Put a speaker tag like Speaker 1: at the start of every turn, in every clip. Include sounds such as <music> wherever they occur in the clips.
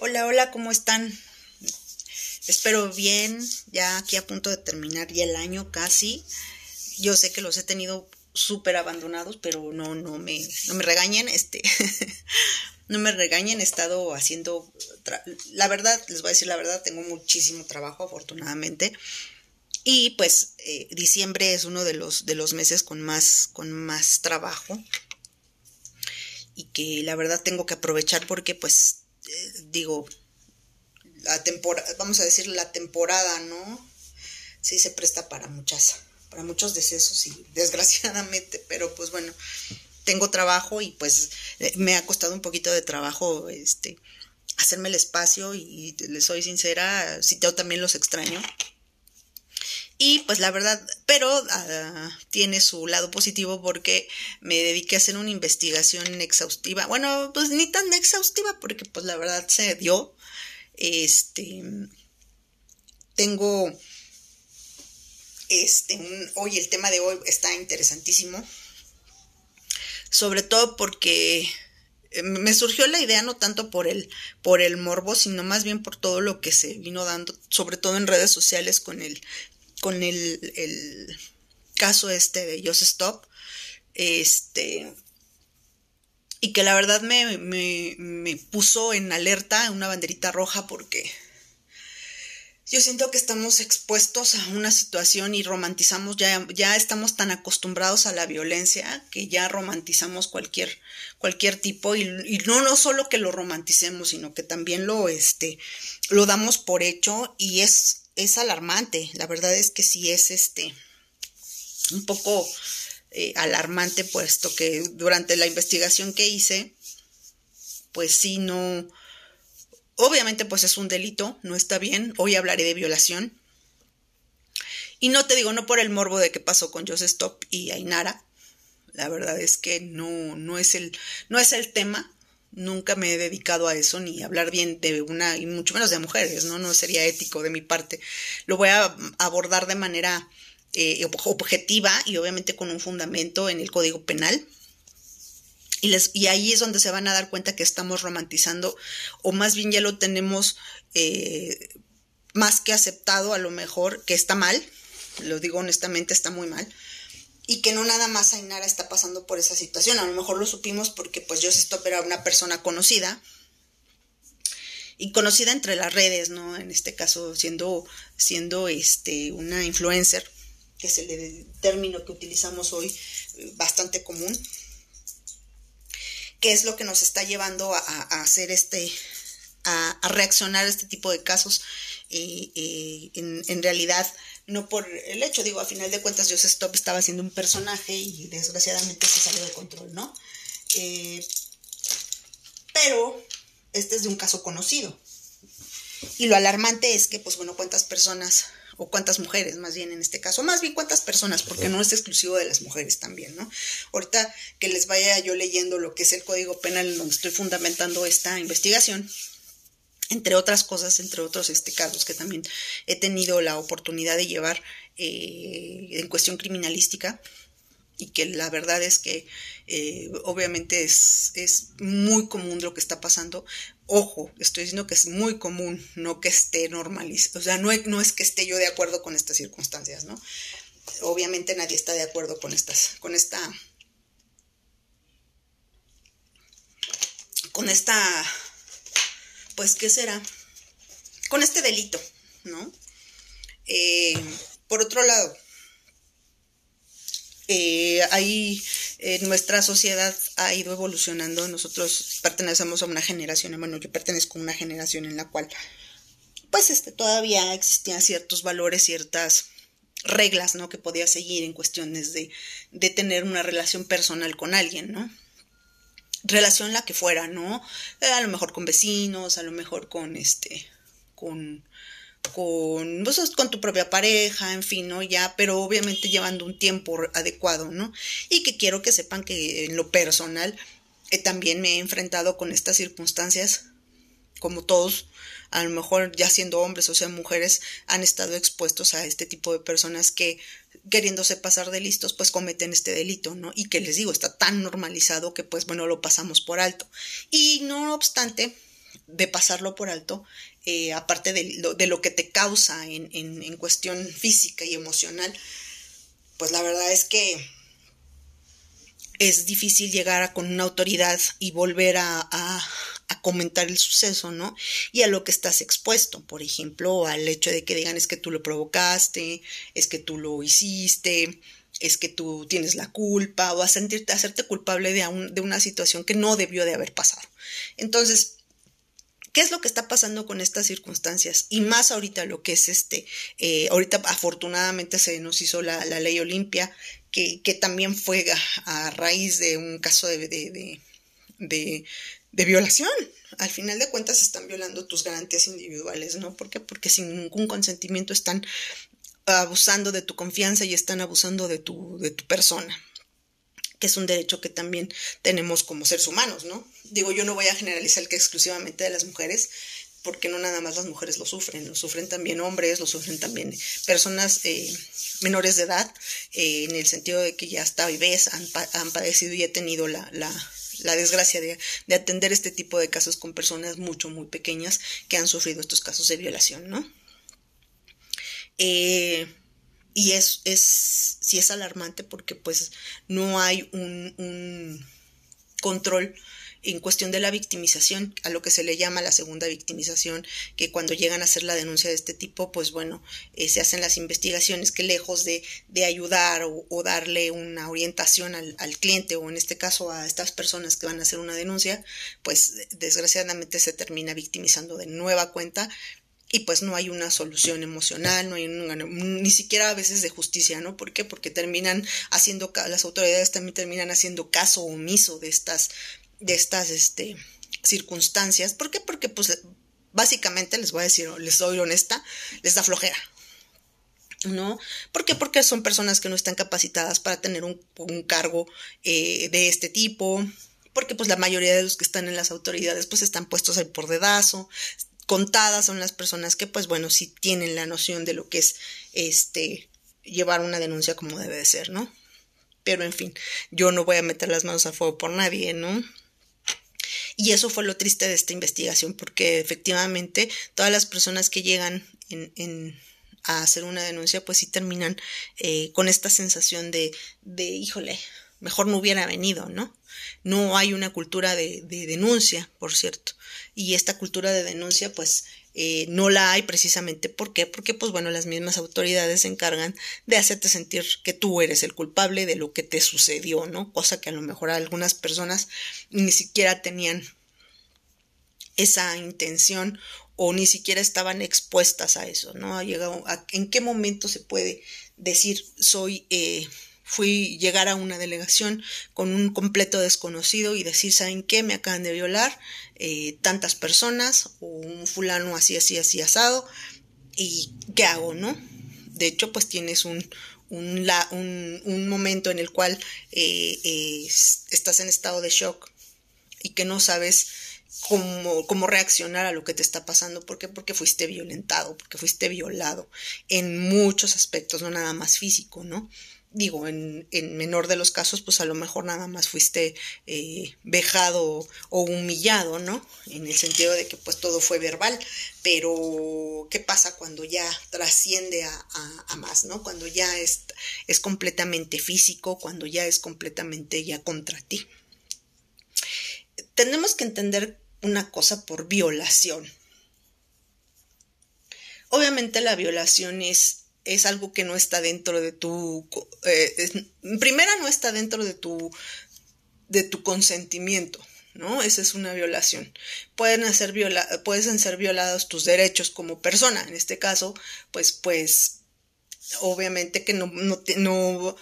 Speaker 1: Hola, hola, ¿cómo están? Espero bien, ya aquí a punto de terminar ya el año casi. Yo sé que los he tenido súper abandonados, pero no, no me, no me regañen, este, <laughs> no me regañen, he estado haciendo, la verdad, les voy a decir la verdad, tengo muchísimo trabajo, afortunadamente. Y pues eh, diciembre es uno de los, de los meses con más, con más trabajo. Y que la verdad tengo que aprovechar porque pues digo, la temporada, vamos a decir la temporada, ¿no? Sí se presta para muchas, para muchos decesos y <laughs> desgraciadamente, pero pues bueno, tengo trabajo y pues eh, me ha costado un poquito de trabajo, este, hacerme el espacio y, les soy sincera, si yo también los extraño. Y pues la verdad, pero ah, tiene su lado positivo porque me dediqué a hacer una investigación exhaustiva. Bueno, pues ni tan exhaustiva porque pues la verdad se dio. Este, tengo, este, hoy el tema de hoy está interesantísimo. Sobre todo porque eh, me surgió la idea no tanto por el, por el morbo, sino más bien por todo lo que se vino dando, sobre todo en redes sociales con el con el, el caso este de Just Stop, este, y que la verdad me, me, me puso en alerta una banderita roja porque yo siento que estamos expuestos a una situación y romantizamos, ya, ya estamos tan acostumbrados a la violencia que ya romantizamos cualquier, cualquier tipo y, y, no, no solo que lo romanticemos, sino que también lo, este, lo damos por hecho y es es alarmante. La verdad es que sí es este un poco eh, alarmante, puesto que durante la investigación que hice, pues sí, no. Obviamente, pues es un delito, no está bien. Hoy hablaré de violación. Y no te digo, no por el morbo de qué pasó con Joseph Stop y Ainara. La verdad es que no, no es el, no es el tema nunca me he dedicado a eso ni hablar bien de una y mucho menos de mujeres, ¿no? No sería ético de mi parte. Lo voy a abordar de manera eh, objetiva y obviamente con un fundamento en el Código Penal. Y, les, y ahí es donde se van a dar cuenta que estamos romantizando, o más bien ya lo tenemos eh, más que aceptado, a lo mejor, que está mal, lo digo honestamente, está muy mal, y que no nada más Ainara está pasando por esa situación. A lo mejor lo supimos porque pues yo Stop era una persona conocida y conocida entre las redes, ¿no? En este caso siendo, siendo este, una influencer, que es el término que utilizamos hoy, bastante común, que es lo que nos está llevando a, hacer este, a, reaccionar a este tipo de casos. Eh, eh, en realidad no por el hecho, digo, a final de cuentas Joseph Stop estaba haciendo un personaje y desgraciadamente se salió de control, ¿no? Eh, pero este es de un caso conocido. Y lo alarmante es que, pues bueno, cuántas personas, o cuántas mujeres más bien en este caso, más bien cuántas personas, porque no es exclusivo de las mujeres también, ¿no? Ahorita que les vaya yo leyendo lo que es el Código Penal en donde estoy fundamentando esta investigación, entre otras cosas, entre otros este, casos que también he tenido la oportunidad de llevar eh, en cuestión criminalística y que la verdad es que eh, obviamente es, es muy común lo que está pasando. Ojo, estoy diciendo que es muy común, no que esté normalizado, o sea, no, no es que esté yo de acuerdo con estas circunstancias, ¿no? Obviamente nadie está de acuerdo con estas, con esta, con esta pues, ¿qué será? Con este delito, ¿no? Eh, por otro lado, eh, ahí nuestra sociedad ha ido evolucionando. Nosotros pertenecemos a una generación, bueno, yo pertenezco a una generación en la cual, pues, este, todavía existían ciertos valores, ciertas reglas, ¿no? Que podía seguir en cuestiones de, de tener una relación personal con alguien, ¿no? Relación la que fuera, ¿no? Eh, a lo mejor con vecinos, a lo mejor con este, con, con, pues, con tu propia pareja, en fin, ¿no? Ya, pero obviamente llevando un tiempo adecuado, ¿no? Y que quiero que sepan que en lo personal eh, también me he enfrentado con estas circunstancias, como todos, a lo mejor ya siendo hombres o sean mujeres, han estado expuestos a este tipo de personas que queriéndose pasar de listos, pues cometen este delito, ¿no? Y que les digo, está tan normalizado que pues bueno, lo pasamos por alto. Y no obstante, de pasarlo por alto, eh, aparte de lo, de lo, que te causa en, en, en, cuestión física y emocional, pues la verdad es que es difícil llegar a, con una autoridad y volver a, a, a, comentar el suceso, ¿no? Y a lo que estás expuesto, por ejemplo, al hecho de que digan es que tú lo provocaste, es que tú lo hiciste, es que tú tienes la culpa o a sentirte, a hacerte culpable de, un, de una situación que no debió de haber pasado. Entonces, ¿Qué es lo que está pasando con estas circunstancias? Y más ahorita lo que es este, eh, ahorita afortunadamente se nos hizo la, la ley Olimpia, que, que, también fue a, raíz de un caso de, de, violación. Al final de cuentas están violando tus garantías individuales, ¿no? ¿Por qué? Porque sin ningún consentimiento están abusando de tu confianza y están abusando de tu, de tu persona, que es un derecho que también tenemos como seres humanos, ¿no? Digo, yo no voy a generalizar que exclusivamente de las mujeres, porque no nada más las mujeres lo sufren, lo sufren también hombres, lo sufren también personas eh, menores de edad, eh, en el sentido de que ya hasta bebés han, han padecido y he tenido la, la desgracia de, de, atender este tipo de casos con personas mucho, muy pequeñas que han sufrido estos casos de violación, ¿no? Eh, y es, es, sí es alarmante porque pues no hay un, un control en cuestión de la victimización, a lo que se le llama la segunda victimización, que cuando llegan a hacer la denuncia de este tipo, pues bueno, eh, se hacen las investigaciones que lejos de, de ayudar o, darle una orientación al, al, cliente o en este caso a estas personas que van a hacer una denuncia, pues desgraciadamente se termina victimizando de nueva cuenta y pues no hay una solución emocional, no hay una, ni siquiera a veces de justicia, ¿no? ¿Por qué? Porque terminan haciendo, las autoridades también terminan haciendo caso omiso de estas, de estas, este, circunstancias. ¿Por qué? Porque pues básicamente les voy a decir, les soy honesta, les da flojera. ¿No? ¿Por qué? Porque son personas que no están capacitadas para tener un, un cargo eh, de este tipo, porque pues la mayoría de los que están en las autoridades pues están puestos ahí por dedazo, contadas son las personas que, pues bueno, sí tienen la noción de lo que es este llevar una denuncia como debe de ser, ¿no? Pero en fin, yo no voy a meter las manos a fuego por nadie, ¿no? Y eso fue lo triste de esta investigación, porque efectivamente todas las personas que llegan en, en a hacer una denuncia, pues sí terminan eh, con esta sensación de, de, híjole, mejor no hubiera venido, ¿no? No hay una cultura de, de denuncia, por cierto. Y esta cultura de denuncia, pues, eh, no la hay precisamente. ¿Por qué? Porque, pues, bueno, las mismas autoridades se encargan de hacerte sentir que tú eres el culpable de lo que te sucedió, ¿no? Cosa que a lo mejor algunas personas ni siquiera tenían esa intención o ni siquiera estaban expuestas a eso, ¿no? Ha llegado a, ¿En qué momento se puede decir soy eh, fui llegar a una delegación con un completo desconocido y decir, ¿saben qué? Me acaban de violar eh, tantas personas o un fulano así, así, así asado. ¿Y qué hago, no? De hecho, pues tienes un, un, un momento en el cual eh, eh, estás en estado de shock y que no sabes cómo, cómo reaccionar a lo que te está pasando. ¿Por qué? Porque fuiste violentado, porque fuiste violado en muchos aspectos, no nada más físico, ¿no? Digo, en, en, menor de los casos, pues a lo mejor nada más fuiste eh, vejado o humillado, ¿no? En el sentido de que pues todo fue verbal, pero ¿qué pasa cuando ya trasciende a, a, a más, ¿no? Cuando ya es, es completamente físico, cuando ya es completamente ya contra ti. Tenemos que entender una cosa por violación. Obviamente la violación es es algo que no está dentro de tu eh, primera no está dentro de tu de tu consentimiento no esa es una violación. Pueden ser viola pueden ser violados tus derechos como persona. En este caso pues pues obviamente que no no no,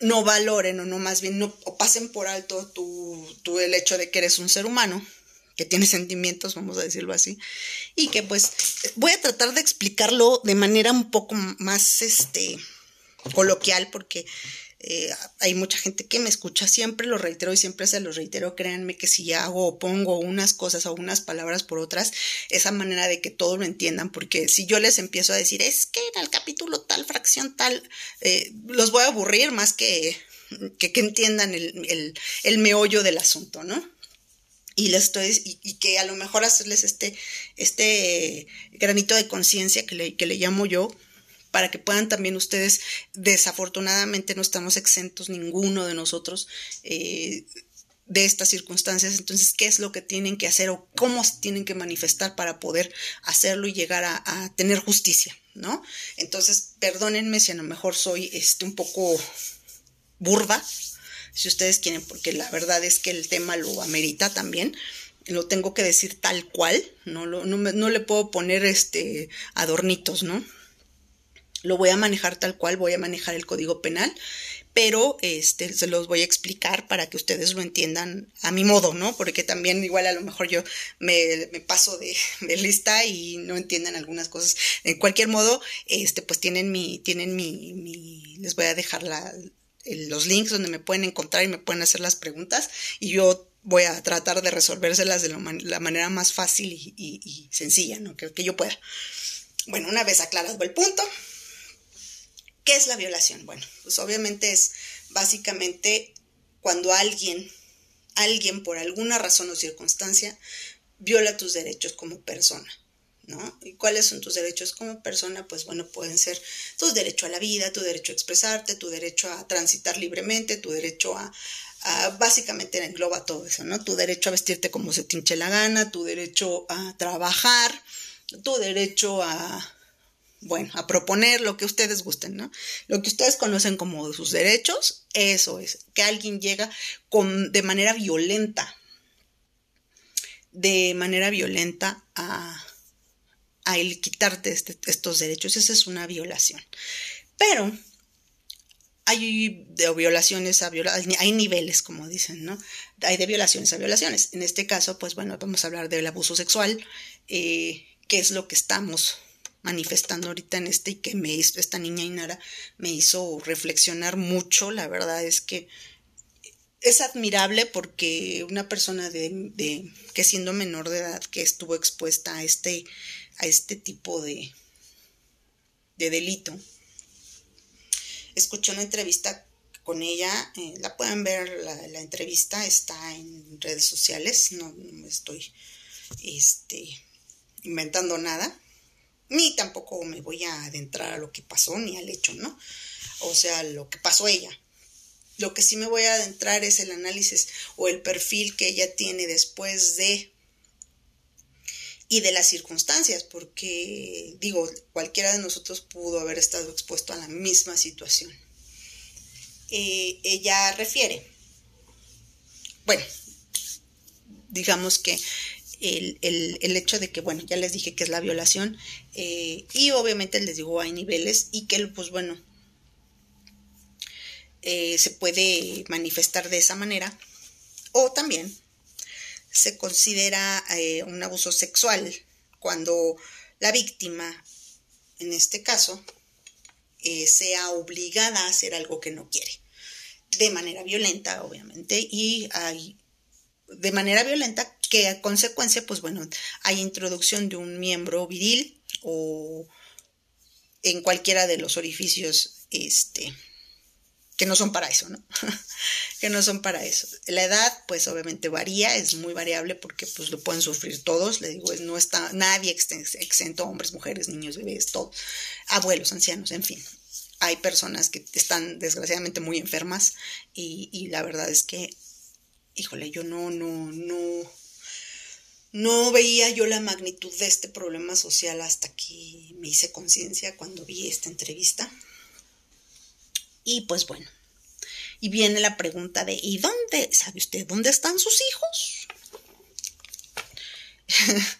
Speaker 1: no valoren o no más bien no pasen por alto tu, tu el hecho de que eres un ser humano que tiene sentimientos, vamos a decirlo así, y que pues voy a tratar de explicarlo de manera un poco más este coloquial porque eh, hay mucha gente que me escucha siempre, lo reitero y siempre se lo reitero, créanme que si hago o pongo unas cosas o unas palabras por otras, esa manera de que todo lo entiendan, porque si yo les empiezo a decir, es que en el capítulo tal, fracción tal, eh, los voy a aburrir más que que, entiendan el, el meollo del asunto, ¿no? Y les estoy y, que a lo mejor hacerles este este granito de conciencia que le, que le llamo yo para que puedan también ustedes desafortunadamente no estamos exentos ninguno de nosotros eh, de estas circunstancias. Entonces qué es lo que tienen que hacer o cómo se tienen que manifestar para poder hacerlo y llegar a, a tener justicia no entonces perdónenme si a lo mejor soy este un poco burda si ustedes quieren, porque la verdad es que el tema lo amerita también. Lo tengo que decir tal cual, no, no, no le puedo poner este adornitos, ¿no? Lo voy a manejar tal cual, voy a manejar el código penal, pero este, se los voy a explicar para que ustedes lo entiendan a mi modo, ¿no? Porque también igual a lo mejor yo me, me paso de, lista y no entiendan algunas cosas. En cualquier modo, este, pues tienen mi, tienen mi les voy a dejar la, los links donde me pueden encontrar y me pueden hacer las preguntas y yo voy a tratar de resolvérselas de la manera más fácil y, sencilla, ¿no? Que, que, yo pueda. Bueno, una vez aclarado el punto, ¿qué es la violación? Bueno, pues obviamente es básicamente cuando alguien, alguien por alguna razón o circunstancia, viola tus derechos como persona. ¿No? ¿Y cuáles son tus derechos como persona? Pues bueno, pueden ser tu derecho a la vida, tu derecho a expresarte, tu derecho a transitar libremente, tu derecho a, básicamente engloba todo eso, ¿no? Tu derecho a vestirte como se te hinche la gana, tu derecho a trabajar, tu derecho a, bueno, a proponer lo que ustedes gusten, ¿no? Lo que ustedes conocen como sus derechos, eso es, que alguien llega con, de manera violenta, de manera violenta a a quitarte este, estos derechos. Esa es una violación. Pero hay de violaciones a violaciones, hay niveles, como dicen, ¿no? Hay de violaciones a violaciones. En este caso, pues bueno, vamos a hablar del abuso sexual, eh, que es lo que estamos manifestando ahorita en este y que me hizo, esta niña Inara me hizo reflexionar mucho. La verdad es que es admirable porque una persona de que siendo menor de edad que estuvo expuesta a este a este tipo de, de delito. Escuché una entrevista con ella, eh, la pueden ver, la, entrevista está en redes sociales, no, me estoy este, inventando nada, ni tampoco me voy a adentrar a lo que pasó, ni al hecho, ¿no? O sea, lo que pasó ella. Lo que sí me voy a adentrar es el análisis o el perfil que ella tiene después de y de las circunstancias, porque digo, cualquiera de nosotros pudo haber estado expuesto a la misma situación. Eh, ella refiere, bueno, digamos que el, hecho de que, bueno, ya les dije que es la violación, eh, y obviamente les digo, hay niveles, y que, pues bueno, eh, se puede manifestar de esa manera, o también se considera eh, un abuso sexual cuando la víctima, en este caso, eh, sea obligada a hacer algo que no quiere, de manera violenta, obviamente, y hay de manera violenta que a consecuencia, pues bueno, hay introducción de un miembro viril o en cualquiera de los orificios este, que no son para eso, ¿no? <laughs> que no son para eso. La edad, pues obviamente varía, es muy variable porque pues lo pueden sufrir todos, le digo, no está nadie exento, hombres, mujeres, niños, bebés, todos, abuelos, ancianos, en fin. Hay personas que están desgraciadamente muy enfermas y, y la verdad es que, híjole, yo no, no, no, no veía yo la magnitud de este problema social hasta que me hice conciencia cuando vi esta entrevista y pues bueno, y viene la pregunta de, ¿y dónde, sabe usted, dónde están sus hijos? <laughs>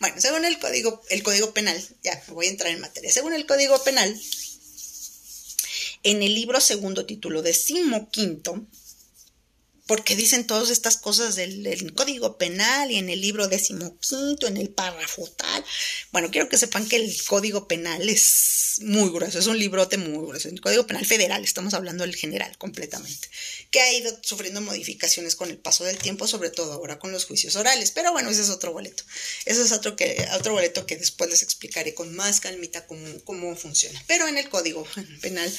Speaker 1: bueno, según el código, el código penal, ya voy a entrar en materia, según el código penal, en el libro segundo título quinto porque dicen todas estas cosas del, Código Penal y en el libro decimoquinto, en el párrafo tal. Bueno, quiero que sepan que el Código Penal es muy grueso, es un librote muy grueso. El Código Penal Federal, estamos hablando del general completamente, que ha ido sufriendo modificaciones con el paso del tiempo, sobre todo ahora con los juicios orales. Pero bueno, ese es otro boleto. Ese es otro, que, otro boleto que después les explicaré con más calmita cómo, cómo funciona. Pero en el Código Penal,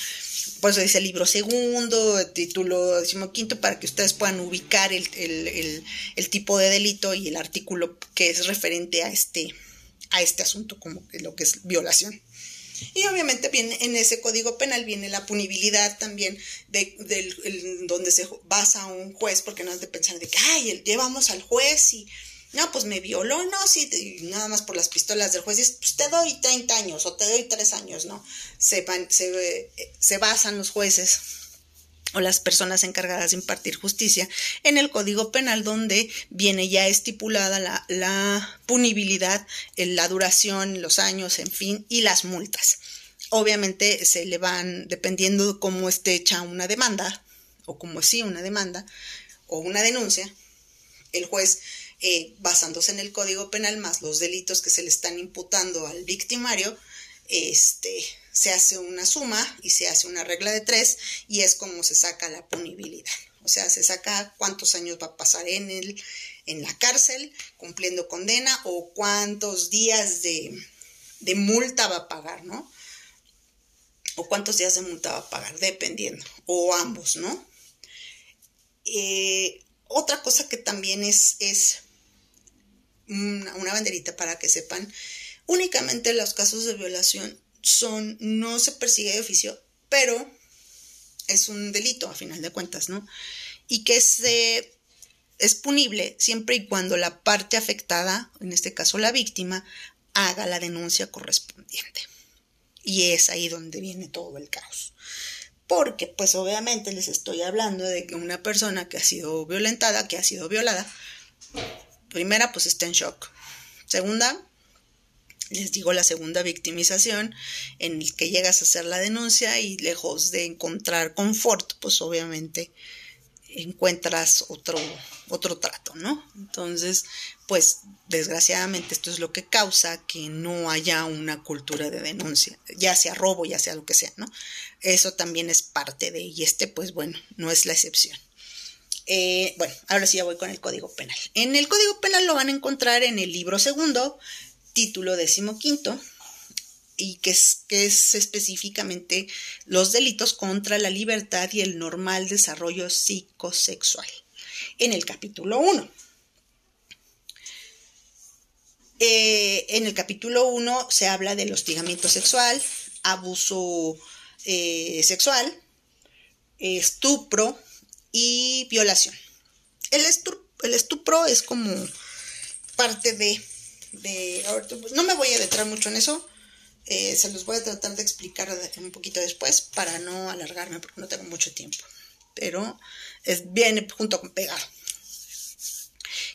Speaker 1: pues dice libro segundo, título decimoquinto, para que ustedes puedan ubicar el, el, tipo de delito y el artículo que es referente a este, a este asunto, como lo que es violación. Y obviamente viene en ese código penal viene la punibilidad también de, donde se basa un juez, porque no es de pensar de que, ay, llevamos al juez y no, pues me violó, no, sí, nada más por las pistolas del juez, pues te doy 30 años o te doy 3 años, ¿no? Se, se, se basan los jueces o las personas encargadas de impartir justicia en el Código Penal donde viene ya estipulada la, punibilidad, la duración, los años, en fin, y las multas. Obviamente se le van, dependiendo de cómo esté hecha una demanda, o como sí una demanda, o una denuncia, el juez eh, basándose en el Código Penal más los delitos que se le están imputando al victimario, este, se hace una suma y se hace una regla de tres y es como se saca la punibilidad. O sea, se saca cuántos años va a pasar en, el, en la cárcel cumpliendo condena o cuántos días de, de multa va a pagar, ¿no? O cuántos días de multa va a pagar, dependiendo, o ambos, ¿no? Eh, otra cosa que también es, es una, banderita para que sepan, únicamente los casos de violación son, no se persigue de oficio, pero es un delito a final de cuentas, ¿no? Y que se, es punible siempre y cuando la parte afectada, en este caso la víctima, haga la denuncia correspondiente. Y es ahí donde viene todo el caos. Porque, pues obviamente les estoy hablando de que una persona que ha sido violentada, que ha sido violada, primera, pues está en shock. Segunda, les digo la segunda victimización, en el que llegas a hacer la denuncia y lejos de encontrar confort, pues obviamente encuentras otro, otro trato, ¿no? Entonces, pues desgraciadamente esto es lo que causa que no haya una cultura de denuncia, ya sea robo, ya sea lo que sea, ¿no? Eso también es parte de, y este, pues bueno, no es la excepción. Eh, bueno, ahora sí ya voy con el Código Penal. En el Código Penal lo van a encontrar en el libro segundo, título decimoquinto, y que es, que es específicamente los delitos contra la libertad y el normal desarrollo psicosexual. En el capítulo 1. Eh, en el capítulo 1 se habla del hostigamiento sexual, abuso eh, sexual, estupro, y violación. El, el estupro es como parte de, pues, no me voy a adentrar mucho en eso, eh, se los voy a tratar de explicar un poquito después para no alargarme porque no tengo mucho tiempo, pero es, viene junto con pegado.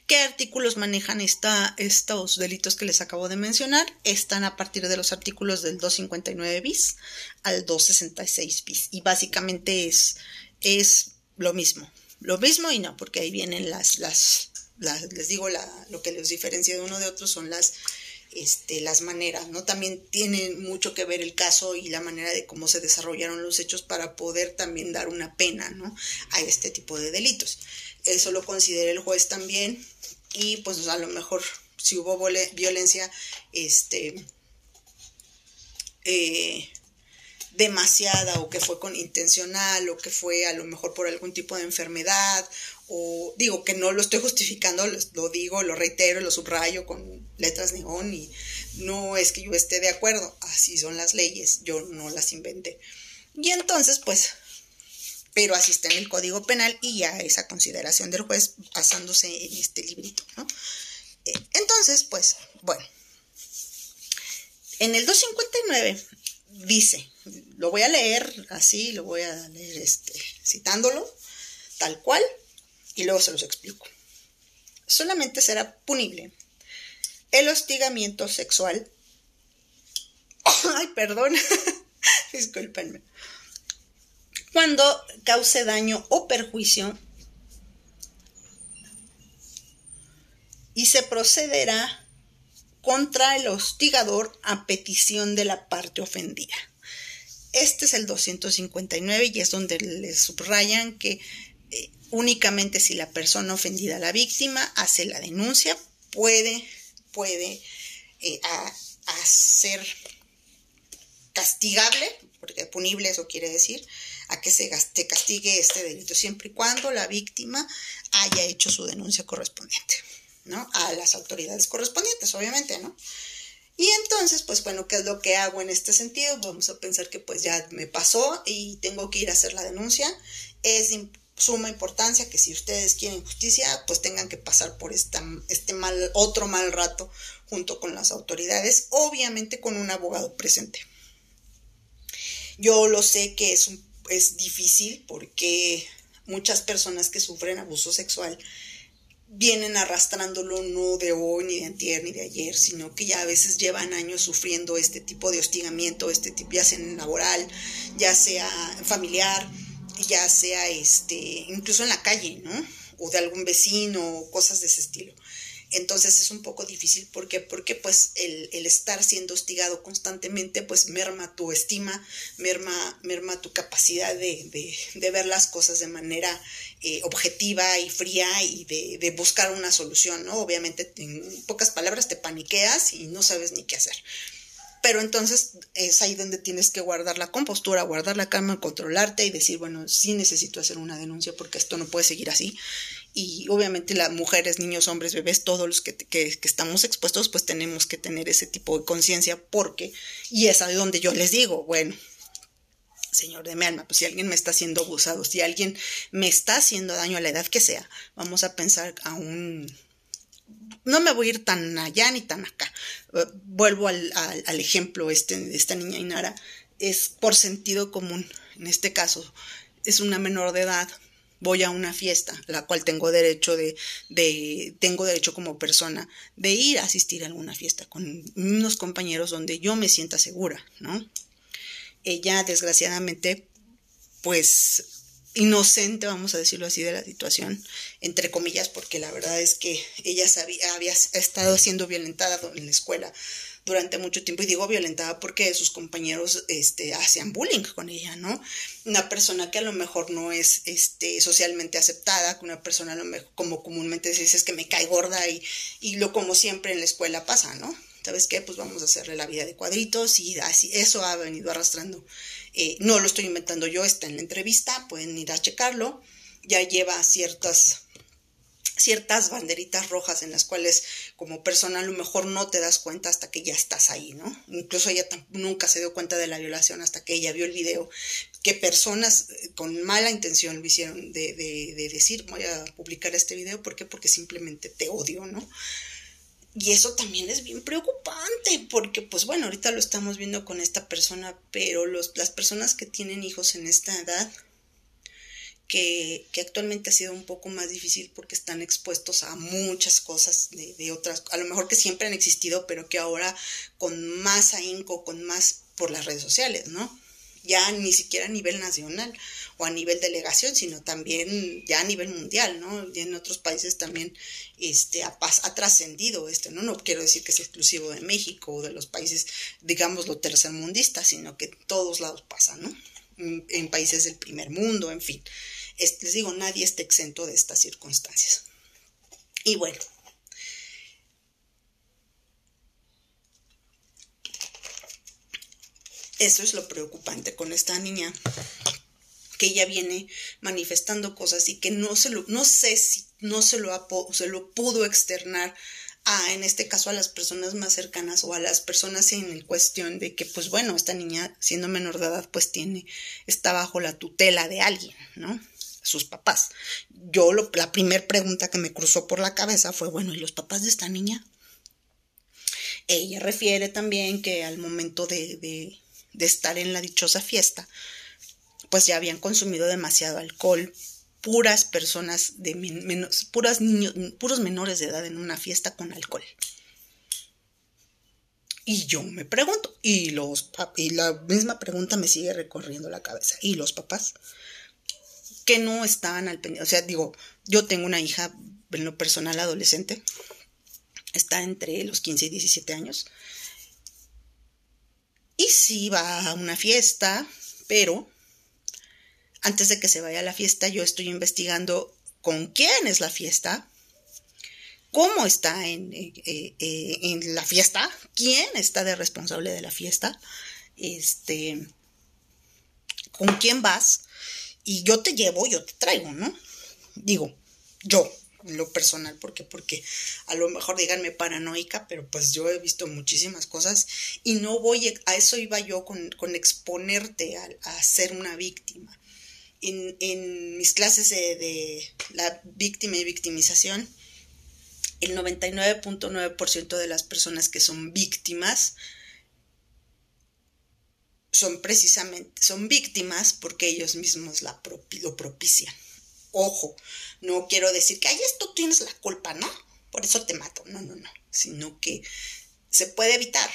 Speaker 1: ¿Qué artículos manejan esta, estos delitos que les acabo de mencionar? Están a partir de los artículos del 259 bis al 266 bis. Y básicamente es, es lo mismo. Lo mismo y no, porque ahí vienen las, las, les digo, la, lo que los diferencia de uno de otro son las, este, las maneras, ¿no? También tiene mucho que ver el caso y la manera de cómo se desarrollaron los hechos para poder también dar una pena, ¿no? A este tipo de delitos. Eso lo considera el juez también y pues a lo mejor si hubo violencia, este, eh, demasiada o que fue con intencional o que fue a lo mejor por algún tipo de enfermedad o digo que no lo estoy justificando, lo, digo, lo reitero, lo subrayo con letras neón y no es que yo esté de acuerdo, así son las leyes, yo no las inventé. Y entonces pues pero así está en el Código Penal y ya esa consideración del juez basándose en este librito. Eh, entonces, pues, bueno, en el 259 dice, lo voy a leer así, lo voy a leer este, citándolo, tal cual, y luego se los explico. Solamente será punible el hostigamiento sexual. <coughs> Ay, perdón, <laughs> discúlpenme. Cuando cause daño o perjuicio y se procederá contra el hostigador a petición de la parte ofendida. Este es el 259 y es donde les subrayan que únicamente si la persona ofendida, la víctima, hace la denuncia, puede, puede eh, ser castigable, porque punible eso quiere decir, a que se castigue este delito, siempre y cuando la víctima haya hecho su denuncia correspondiente, ¿no? A las autoridades correspondientes, obviamente, ¿no? Y entonces, pues bueno, ¿qué es lo que hago en este sentido? Vamos a pensar que pues ya me pasó y tengo que ir a hacer la denuncia. Es suma importancia que si ustedes quieren justicia, pues tengan que pasar por esta, este mal, otro mal rato junto con las autoridades, obviamente con un abogado presente. Yo lo sé que es, un, es difícil porque muchas personas que sufren abuso sexual vienen arrastrándolo no de hoy, ni de antier, ni de ayer, sino que ya a veces llevan años sufriendo este tipo de hostigamiento, este tipo, ya sea laboral, ya sea familiar, ya sea este, incluso en la calle, ¿no? O de algún vecino, cosas de ese estilo. Entonces es un poco difícil porque, porque pues el, estar siendo hostigado constantemente pues merma tu estima, merma, merma tu capacidad de, ver las cosas de manera eh, objetiva y fría y de, de, buscar una solución, ¿no? Obviamente en pocas palabras te paniqueas y no sabes ni qué hacer pero entonces es ahí donde tienes que guardar la compostura, guardar la calma, controlarte y decir, bueno, sí necesito hacer una denuncia porque esto no puede seguir así. Y obviamente las mujeres, niños, hombres, bebés, todos los que, que, estamos expuestos, pues tenemos que tener ese tipo de conciencia porque, y es ahí donde yo les digo, bueno, señor de mi alma, pues si alguien me está haciendo abusado, si alguien me está haciendo daño a la edad que sea, vamos a pensar a un no me voy a ir tan allá ni tan acá. Eh, vuelvo al, ejemplo este de esta niña Inara. Es por sentido común. En este caso, es una menor de edad. Voy a una fiesta, la cual tengo derecho de, de, tengo derecho como persona de ir a asistir a alguna fiesta con unos compañeros donde yo me sienta segura, ¿no? Ella, desgraciadamente, pues inocente, vamos a decirlo así, de la situación, entre comillas, porque la verdad es que ella sabía, había estado siendo violentada en la escuela durante mucho tiempo y digo violentada porque sus compañeros este, hacían bullying con ella, ¿no? Una persona que a lo mejor no es este, socialmente aceptada, una persona a lo mejor, como comúnmente se dice que me cae gorda y, y lo como siempre en la escuela pasa, ¿no? ¿Sabes qué? Pues vamos a hacerle la vida de cuadritos y así, eso ha venido arrastrando eh, no lo estoy inventando yo, está en la entrevista, pueden ir a checarlo. Ya lleva ciertas ciertas banderitas rojas en las cuales como persona a lo mejor no te das cuenta hasta que ya estás ahí, ¿no? Incluso ella nunca se dio cuenta de la violación hasta que ella vio el video, que personas eh, con mala intención lo hicieron de, de, de decir voy a publicar este video, ¿por qué? Porque simplemente te odio, ¿no? Y eso también es bien preocupante, porque pues bueno, ahorita lo estamos viendo con esta persona, pero los, las personas que tienen hijos en esta edad, que, que, actualmente ha sido un poco más difícil porque están expuestos a muchas cosas de, de, otras, a lo mejor que siempre han existido, pero que ahora con más ahínco, con más por las redes sociales, ¿no? Ya ni siquiera a nivel nacional o a nivel delegación, sino también ya a nivel mundial, ¿no? Y en otros países también este, ha, ha trascendido este, ¿no? No quiero decir que sea exclusivo de México o de los países, digamos, lo tercermundistas, sino que todos lados pasa, ¿no? En, países del primer mundo, en fin. les digo, nadie está exento de estas circunstancias. Y bueno, eso es lo preocupante con esta niña que ella viene manifestando cosas y que no se lo, no sé si no se lo, se lo pudo externar a, en este caso, a las personas más cercanas o a las personas en cuestión de que, pues bueno, esta niña, siendo menor de edad, pues tiene, está bajo la tutela de alguien, ¿no? Sus papás. Yo, la primera pregunta que me cruzó por la cabeza fue, bueno, ¿y los papás de esta niña? Ella refiere también que al momento de, de estar en la dichosa fiesta, pues ya habían consumido demasiado alcohol, puras personas de menos, puras niños, puros menores de edad en una fiesta con alcohol. Y yo me pregunto, y los y la misma pregunta me sigue recorriendo la cabeza. ¿Y los papás? Que no estaban al pendiente. O sea, digo, yo tengo una hija, en lo personal, adolescente. Está entre los 15 y 17 años. Y sí va a una fiesta, pero antes de que se vaya a la fiesta, yo estoy investigando con quién es la fiesta, cómo está en, eh, eh, en la fiesta, quién está de responsable de la fiesta, este, con quién vas y yo te llevo, yo te traigo, ¿no? Digo, yo, lo personal, porque porque a lo mejor díganme paranoica, pero pues yo he visto muchísimas cosas y no voy, a eso iba yo con, con exponerte a, a, ser una víctima. En, mis clases de, la víctima y victimización, el 99.9% de las personas que son víctimas son precisamente, son víctimas porque ellos mismos lo propician. Ojo, no quiero decir que, ay, esto tienes la culpa, ¿no? Por eso te mato. No, no, no. Sino que se puede evitar.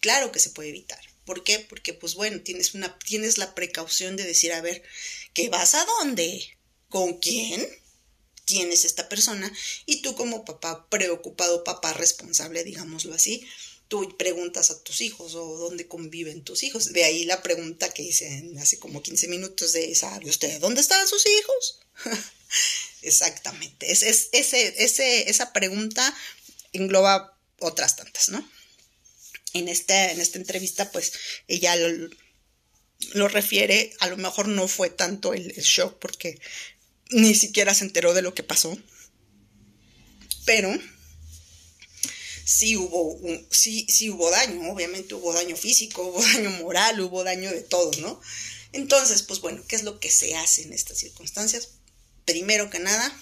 Speaker 1: Claro que se puede evitar. ¿Por qué? Porque, pues bueno, tienes, una, tienes la precaución de decir, a ver, ¿qué vas a dónde? ¿Con quién? ¿Quién es esta persona? Y tú como papá preocupado, papá responsable, digámoslo así, tú preguntas a tus hijos o dónde conviven tus hijos. De ahí la pregunta que hice hace como 15 minutos de, ¿sabe usted dónde están sus hijos? <laughs> Exactamente. Es, es, ese, ese, esa pregunta engloba otras tantas, ¿no? En, este, en esta entrevista, pues ella lo, refiere, a lo mejor no fue tanto el, el shock porque ni siquiera se enteró de lo que pasó, pero sí hubo, sí, sí hubo daño, obviamente hubo daño físico, <laughs> hubo daño moral, hubo daño de todo, ¿no? Entonces, pues bueno, ¿qué es lo que se hace en estas circunstancias? Primero que nada,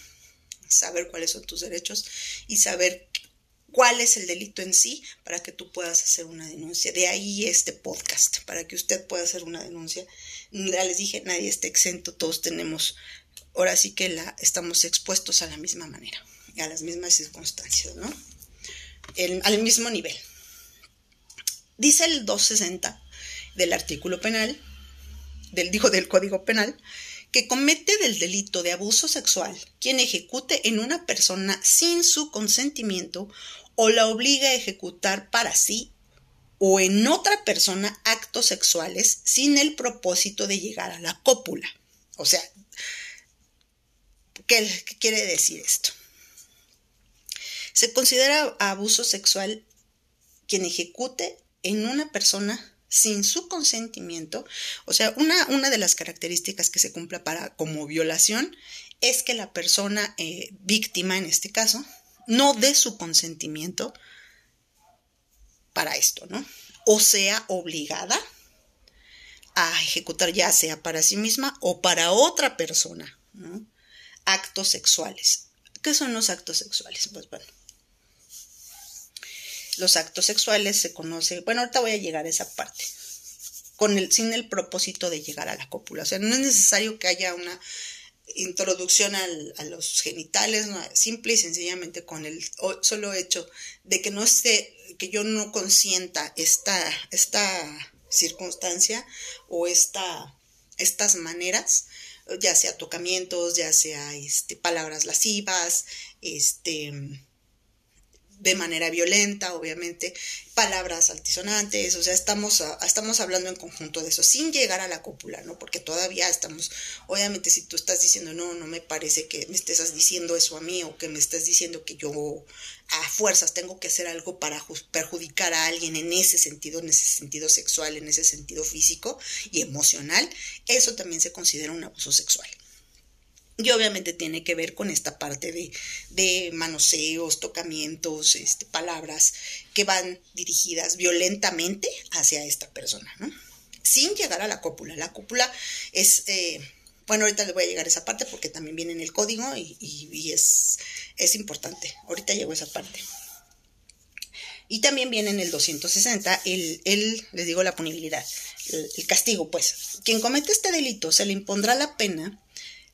Speaker 1: saber cuáles son tus derechos y saber cuál es el delito en sí para que tú puedas hacer una denuncia. De ahí este podcast, para que usted pueda hacer una denuncia. Ya les dije, nadie está exento, todos tenemos, ahora sí que la, estamos expuestos a la misma manera, a las mismas circunstancias, ¿no? al mismo nivel. Dice el 260 del artículo penal, del, digo, del Código Penal, que comete del delito de abuso sexual quien ejecute en una persona sin su consentimiento o la obliga a ejecutar para sí o en otra persona actos sexuales sin el propósito de llegar a la cópula. O sea, ¿qué, qué quiere decir esto? Se considera abuso sexual quien ejecute en una persona sin su consentimiento. O sea, una, una de las características que se cumpla para como violación es que la persona eh, víctima, en este caso, no dé su consentimiento para esto, ¿no? O sea, obligada a ejecutar ya sea para sí misma o para otra persona, ¿no? Actos sexuales. ¿Qué son los actos sexuales? Pues bueno, los actos sexuales se conoce, bueno, ahorita voy a llegar a esa parte, con el, sin el propósito de llegar a la cópula. O sea, no es necesario que haya una introducción a los genitales, simple y sencillamente con el solo hecho de que no esté, que yo no consienta esta, esta circunstancia o esta, estas maneras, ya sea tocamientos, ya sea este, palabras lascivas, este, de manera violenta, obviamente, palabras altisonantes, o sea, estamos, estamos hablando en conjunto de eso, sin llegar a la cópula, ¿no? Porque todavía estamos, obviamente, si tú estás diciendo, no, no me parece que me estés diciendo eso a mí o que me estés diciendo que yo a fuerzas tengo que hacer algo para perjudicar a alguien en ese sentido, en ese sentido sexual, en ese sentido físico y emocional, eso también se considera un abuso sexual. Y obviamente tiene que ver con esta parte de, de manoseos, tocamientos, este, palabras que van dirigidas violentamente hacia esta persona, ¿no? Sin llegar a la cópula. La cópula es, eh, bueno, ahorita le voy a llegar a esa parte porque también viene en el código y, y, es, es importante. Ahorita llego a esa parte. Y también viene en el 260 el, el les digo, la punibilidad, el, el castigo, pues. Quien comete este delito se le impondrá la pena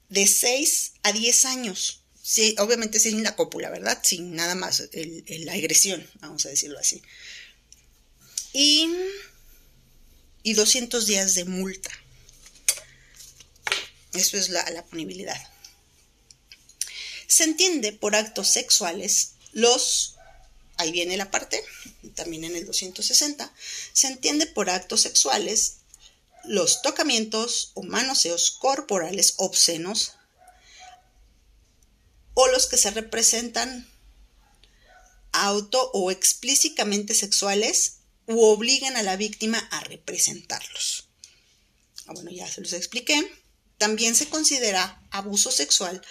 Speaker 1: de 6 a 10 años. Sí, obviamente sin la cópula, ¿verdad? Sin nada más, la agresión, vamos a decirlo así. Y, y 200 días de multa. Eso es la, la punibilidad. Se entiende por actos sexuales los, ahí viene la parte, también en el 260, se entiende por actos sexuales los tocamientos o manoseos corporales obscenos o los que se representan auto o explícitamente sexuales u obliguen a la víctima a representarlos. ah, bueno, ya se los expliqué, también se considera abuso sexual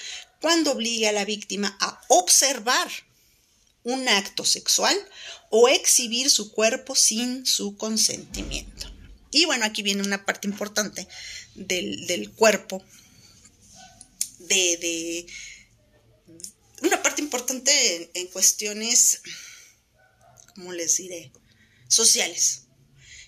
Speaker 1: cuando obliga a la víctima a observar un acto sexual o exhibir su cuerpo sin su consentimiento. Y bueno, aquí viene una parte importante del, cuerpo, de, una parte importante en, cuestiones, ¿cómo les diré? Sociales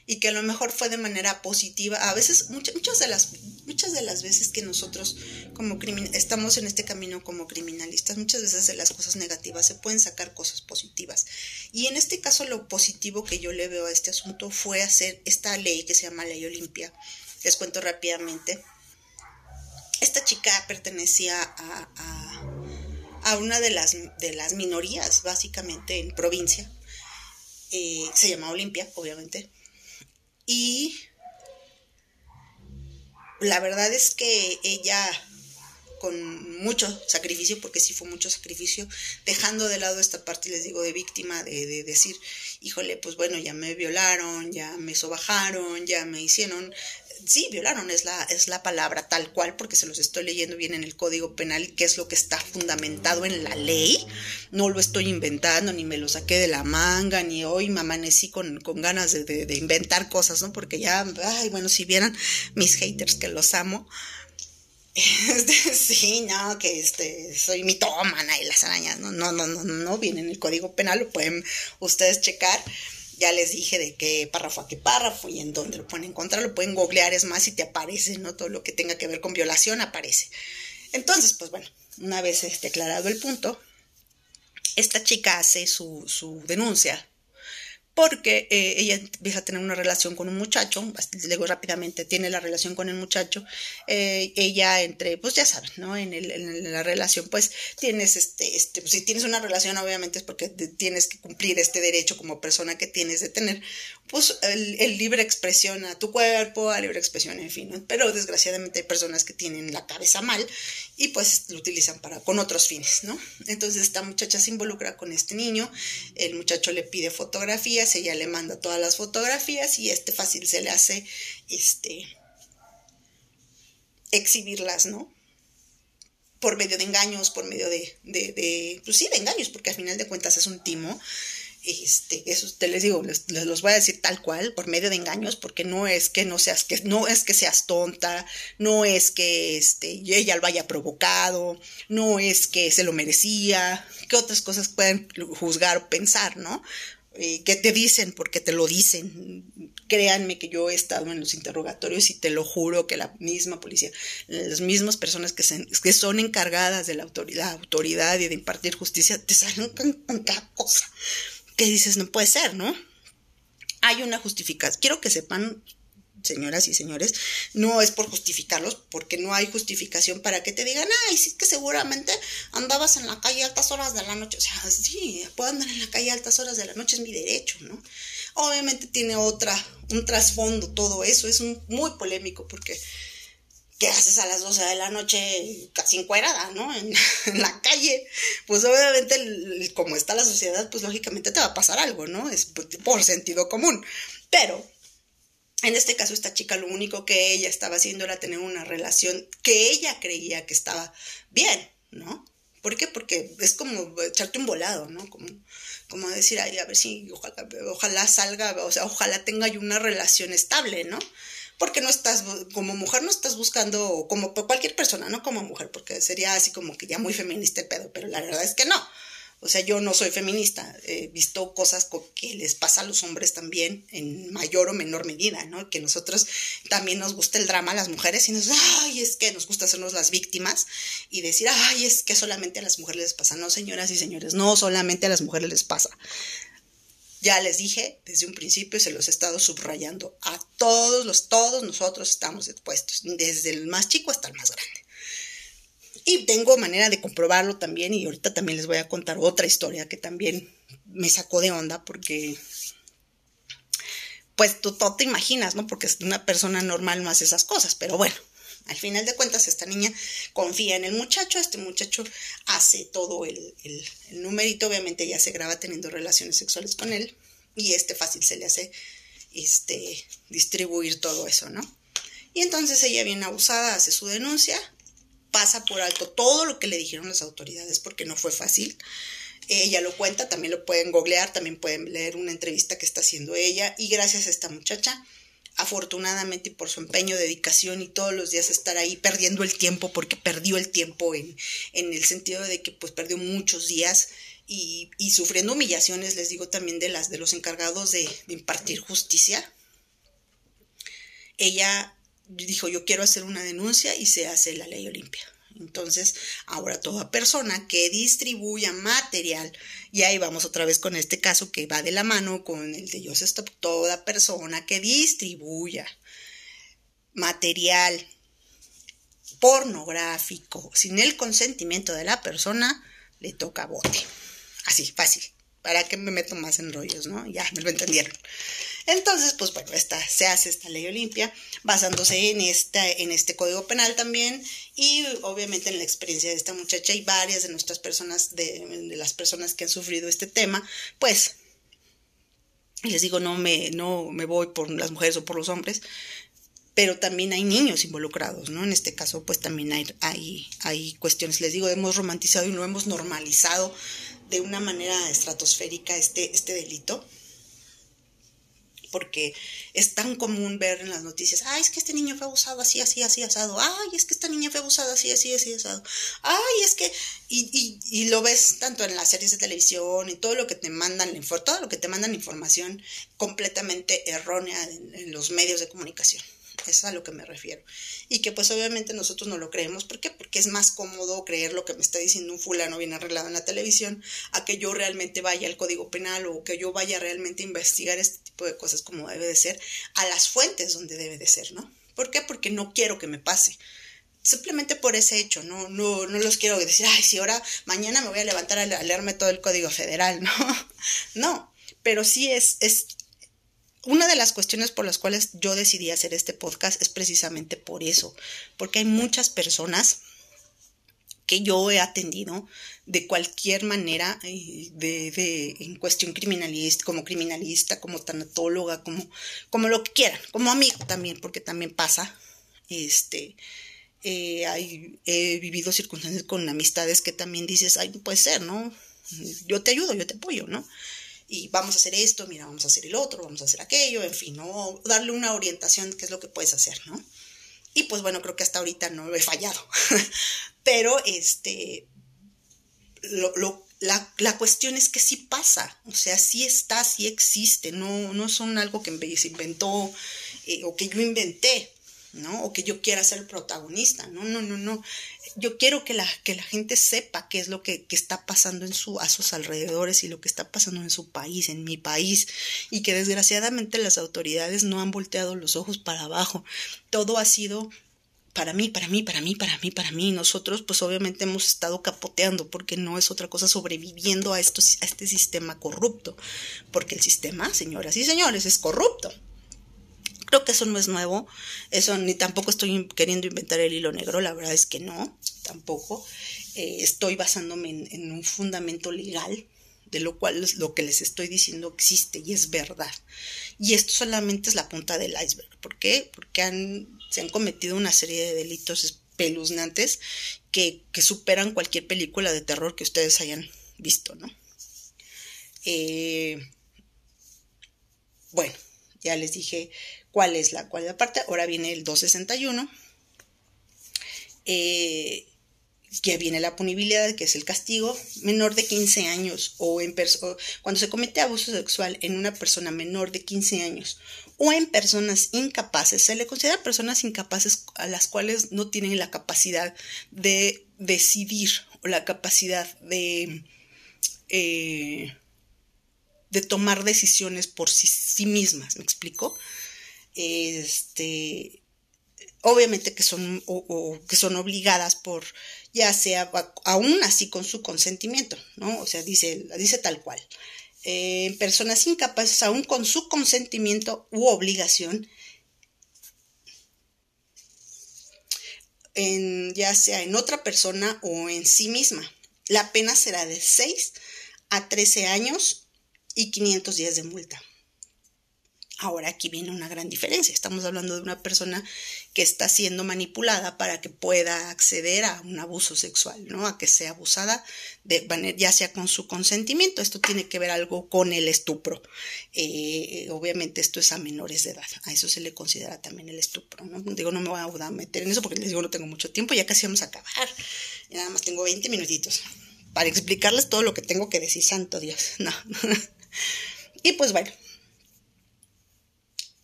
Speaker 1: y que a lo mejor fue de manera positiva. A veces, muchas, muchas, de, las, muchas de las veces que nosotros como estamos en este camino como criminalistas, muchas veces de las cosas negativas se pueden sacar cosas positivas. Y en este caso lo positivo que yo le veo a este asunto fue hacer esta ley que se llama Ley Olimpia. Les cuento rápidamente. Esta chica pertenecía a, a, una de las, de las minorías, básicamente, en provincia. Eh, se llama Olimpia, obviamente y la verdad es que ella con mucho sacrificio, porque sí fue mucho sacrificio, dejando de lado esta parte, les digo, de víctima, de, de, decir, híjole, pues bueno, ya me violaron, ya me sobajaron, ya me hicieron, sí, violaron es la, es la palabra tal cual, porque se los estoy leyendo bien en el Código Penal, que es lo que está fundamentado en la ley. No lo estoy inventando, ni me lo saqué de la manga, ni hoy me amanecí con, con ganas de, de, inventar cosas, ¿no? Porque ya, ay, bueno, si vieran mis haters que los amo. <laughs> Este, sí, no, que este, soy mitómana y las arañas, no, no, no, no, no, viene en el Código Penal, lo pueden ustedes checar. Ya les dije de qué párrafo a qué párrafo y en dónde lo pueden encontrar, lo pueden googlear, es más, si te aparece, ¿no? Todo lo que tenga que ver con violación aparece. Entonces, pues bueno, una vez este, aclarado el punto, esta chica hace su, su denuncia porque eh, ella empieza a tener una relación con un muchacho, luego rápidamente tiene la relación con el muchacho, eh, ella entre, pues ya saben, ¿no? En, la relación, pues tienes este, este, si tienes una relación, obviamente es porque tienes que cumplir este derecho como persona que tienes de tener, pues el, libre expresión a tu cuerpo, a libre expresión, en fin, pero desgraciadamente hay personas que tienen la cabeza mal y pues lo utilizan para, con otros fines, ¿no? Entonces esta muchacha se involucra con este niño, el muchacho le pide fotografías, ella le manda todas las fotografías y este fácil se le hace este exhibirlas, ¿no? Por medio de engaños, por medio de, de, pues sí, de engaños, porque al final de cuentas es un timo. Este, eso te les digo, les, los voy a decir tal cual, por medio de engaños, porque no es que no seas, que no es que seas tonta, no es que este, ella lo haya provocado, no es que se lo merecía, que otras cosas pueden juzgar o pensar, ¿no? Eh, que te dicen porque te lo dicen. Créanme que yo he estado en los interrogatorios y te lo juro que la misma policía, las mismas personas que, que son encargadas de la autoridad, autoridad y de impartir justicia, te salen con cada cosa que dices, no puede ser, ¿no? Hay una justificación. Quiero que sepan señoras y señores, no es por justificarlos, porque no hay justificación para que te digan, ay, sí que seguramente andabas en la calle a altas horas de la noche. O sea, sí, puedo andar en la calle a altas horas de la noche, es mi derecho, ¿no? Obviamente tiene otra, un trasfondo todo eso, es muy polémico porque ¿qué haces a las 12 de la noche casi encuerada, ¿no? En, <laughs> la calle. Pues obviamente, como está la sociedad, pues lógicamente te va a pasar algo, ¿no? Es por sentido común. Pero en este caso, esta chica lo único que ella estaba haciendo era tener una relación que ella creía que estaba bien, ¿no? ¿Por qué? Porque es como echarte un volado, ¿no? Como, como decir, ay, a ver si ojalá, ojalá salga, o sea, ojalá tenga yo una relación estable, ¿no? Porque no estás, como mujer no estás buscando, como cualquier persona, no como mujer, porque sería así como que ya muy feminista el pedo, pero la verdad es que no. O sea, yo no soy feminista, he visto cosas que les pasa a los hombres también en mayor o menor medida, ¿no? Que nosotros también nos gusta el drama a las mujeres y nos, ay, es que nos gusta hacernos las víctimas y decir, ay, es que solamente a las mujeres les pasa. No, señoras y señores, no solamente a las mujeres les pasa. Ya les dije desde un principio, se los he estado subrayando, a todos los, todos nosotros estamos expuestos, desde el más chico hasta el más grande. Y tengo manera de comprobarlo también y ahorita también les voy a contar otra historia que también me sacó de onda porque pues tú, te imaginas, ¿no? Porque una persona normal no hace esas cosas, pero bueno, al final de cuentas esta niña confía en el muchacho, este muchacho hace todo el, el, el numerito, obviamente ya se graba teniendo relaciones sexuales con él y este fácil se le hace este, distribuir todo eso, ¿no? Y entonces ella bien abusada hace su denuncia, pasa por alto todo lo que le dijeron las autoridades porque no fue fácil. Ella lo cuenta, también lo pueden googlear, también pueden leer una entrevista que está haciendo ella y gracias a esta muchacha, afortunadamente por su empeño, dedicación y todos los días estar ahí perdiendo el tiempo porque perdió el tiempo en, en el sentido de que pues perdió muchos días y, y, sufriendo humillaciones, les digo también de las de los encargados de, de impartir justicia. Ella dijo, yo quiero hacer una denuncia y se hace la ley Olimpia. Entonces, ahora toda persona que distribuya material, y ahí vamos otra vez con este caso que va de la mano con el de Joseph Stop, toda persona que distribuya material pornográfico sin el consentimiento de la persona, le toca bote. Así, fácil. ¿Para que me meto más en rollos, no? Ya, me lo entendieron. Entonces, pues bueno, esta, se hace esta ley Olimpia basándose en, esta, en este código penal también y obviamente en la experiencia de esta muchacha y varias de nuestras personas, de, de las personas que han sufrido este tema, pues les digo, no me, no me voy por las mujeres o por los hombres, pero también hay niños involucrados, ¿no? En este caso, pues también hay, hay, hay cuestiones, les digo, hemos romantizado y lo hemos normalizado de una manera estratosférica este, este delito porque es tan común ver en las noticias, ay, es que este niño fue abusado así, así, así, asado, ay, es que esta niña fue abusada así, así, así, asado, ay, es que, y, y, lo ves tanto en las series de televisión y todo lo que te mandan, todo lo que te mandan información completamente errónea en los medios de comunicación. Es a lo que me refiero. Y que pues obviamente nosotros no lo creemos. ¿Por qué? Porque es más cómodo creer lo que me está diciendo un fulano bien arreglado en la televisión a que yo realmente vaya al código penal o que yo vaya realmente a investigar este tipo de cosas como debe de ser a las fuentes donde debe de ser, ¿no? ¿Por qué? Porque no quiero que me pase simplemente por ese hecho, no, no, no los quiero decir, ay, si ahora mañana me voy a levantar a leerme todo el código federal, <laughs> no, no, pero sí es, es una de las cuestiones por las cuales yo decidí hacer este podcast es precisamente por eso, porque hay muchas personas que yo he atendido de cualquier manera, eh, de, en cuestión criminalista, como criminalista, como tanatóloga, como, como lo que quieran, como amigo también, porque también pasa, este, eh, he vivido circunstancias con amistades que también dices, ay, puede ser, ¿no? Yo te ayudo, yo te apoyo, ¿no? Y vamos a hacer esto, mira, vamos a hacer el otro, vamos a hacer aquello, en fin, ¿no? Darle una orientación, qué es lo que puedes hacer, ¿no? Y pues bueno, creo que hasta ahorita no he fallado. <laughs> Pero este, lo, la, la, cuestión es que sí pasa, o sea, sí está, sí existe, no, no son algo que se inventó eh, o que yo inventé, ¿no? O que yo quiera ser protagonista, no, no, no, no. Yo quiero que la, que la gente sepa qué es lo que, que, está pasando en su, a sus alrededores y lo que está pasando en su país, en mi país, y que desgraciadamente las autoridades no han volteado los ojos para abajo. Todo ha sido para mí, para mí, para mí, para mí, para mí. Nosotros pues obviamente hemos estado capoteando porque no es otra cosa sobreviviendo a, a este sistema corrupto. Porque el sistema, señoras y señores, es corrupto. Creo que eso no es nuevo, eso ni tampoco estoy queriendo inventar el hilo negro, la verdad es que no, tampoco. Eh, estoy basándome en, un fundamento legal, de lo cual lo que les estoy diciendo existe y es verdad. Y esto solamente es la punta del iceberg. ¿Por qué? Porque se han cometido una serie de delitos espeluznantes que, superan cualquier película de terror que ustedes hayan visto, ¿no? Eh, bueno, ya les dije cuál es la cual parte. Ahora viene el 261. Eh, que viene la punibilidad, que es el castigo, menor de 15 años o en cuando se comete abuso sexual en una persona menor de 15 años o en personas incapaces, se le considera personas incapaces a las cuales no tienen la capacidad de decidir o la capacidad de, eh, de tomar decisiones por sí, mismas, ¿me explico? este, obviamente que son, o, que son obligadas por, ya sea, aún así con su consentimiento, ¿no? O sea, dice, dice tal cual. Eh, personas incapaces, aún con su consentimiento u obligación, ya sea en otra persona o en sí misma. La pena será de 6 a 13 años y 500 días de multa. Ahora aquí viene una gran diferencia. Estamos hablando de una persona que está siendo manipulada para que pueda acceder a un abuso sexual, ¿no? A que sea abusada, de, ya sea con su consentimiento. Esto tiene que ver algo con el estupro. Eh, obviamente esto es a menores de edad. A eso se le considera también el estupro, ¿no? Digo, no me voy a meter en eso porque les digo, no tengo mucho tiempo, ya casi vamos a acabar. Y nada más tengo 20 minutitos para explicarles todo lo que tengo que decir, santo Dios. <laughs> No. <laughs> y pues bueno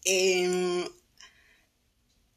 Speaker 1: Em,